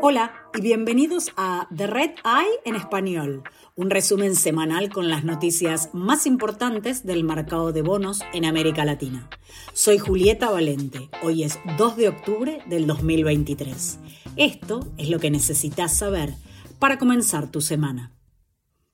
Hola y bienvenidos a The Red Eye en español, un resumen semanal con las noticias más importantes del mercado de bonos en América Latina. Soy Julieta Valente, hoy es 2 de octubre del 2023. Esto es lo que necesitas saber para comenzar tu semana.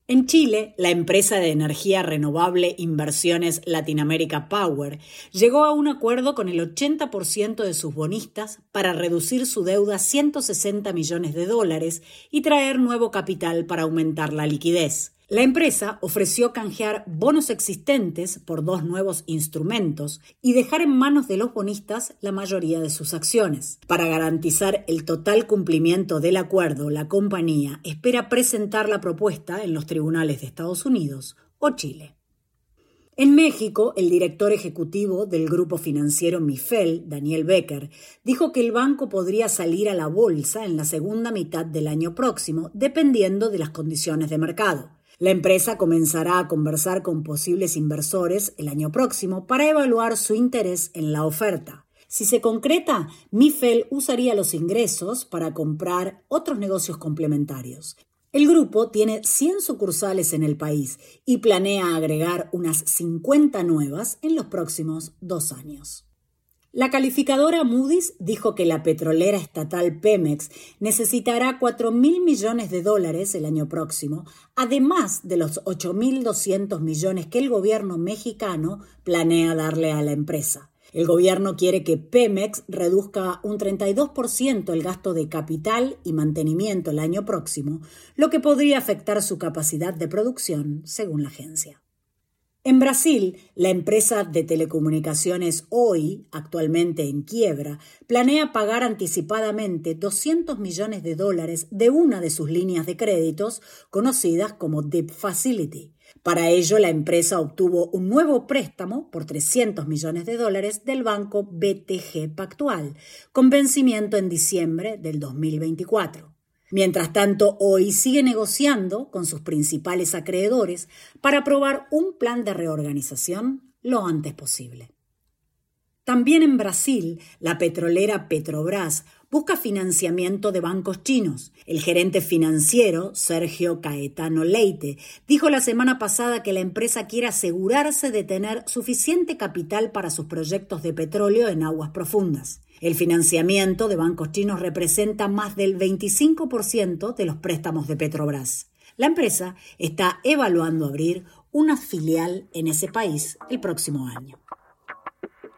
En Chile, la empresa de energía renovable Inversiones Latinoamérica Power llegó a un acuerdo con el 80% de sus bonistas para reducir su deuda a 160 millones de dólares y traer nuevo capital para aumentar la liquidez. La empresa ofreció canjear bonos existentes por dos nuevos instrumentos y dejar en manos de los bonistas la mayoría de sus acciones. Para garantizar el total cumplimiento del acuerdo, la compañía espera presentar la propuesta en los tribunales de Estados Unidos o Chile. En México, el director ejecutivo del grupo financiero Mifel, Daniel Becker, dijo que el banco podría salir a la bolsa en la segunda mitad del año próximo, dependiendo de las condiciones de mercado. La empresa comenzará a conversar con posibles inversores el año próximo para evaluar su interés en la oferta. Si se concreta, Mifel usaría los ingresos para comprar otros negocios complementarios. El grupo tiene 100 sucursales en el país y planea agregar unas 50 nuevas en los próximos dos años. La calificadora Moody's dijo que la petrolera estatal Pemex necesitará 4 mil millones de dólares el año próximo, además de los 8.200 millones que el gobierno mexicano planea darle a la empresa. El gobierno quiere que Pemex reduzca un 32% el gasto de capital y mantenimiento el año próximo, lo que podría afectar su capacidad de producción, según la agencia. En Brasil, la empresa de telecomunicaciones Oi, actualmente en quiebra, planea pagar anticipadamente 200 millones de dólares de una de sus líneas de créditos, conocidas como Deep Facility. Para ello, la empresa obtuvo un nuevo préstamo por 300 millones de dólares del banco BTG Pactual, con vencimiento en diciembre del 2024. Mientras tanto, hoy sigue negociando con sus principales acreedores para aprobar un plan de reorganización lo antes posible. También en Brasil, la petrolera Petrobras busca financiamiento de bancos chinos. El gerente financiero, Sergio Caetano Leite, dijo la semana pasada que la empresa quiere asegurarse de tener suficiente capital para sus proyectos de petróleo en aguas profundas. El financiamiento de bancos chinos representa más del 25% de los préstamos de Petrobras. La empresa está evaluando abrir una filial en ese país el próximo año.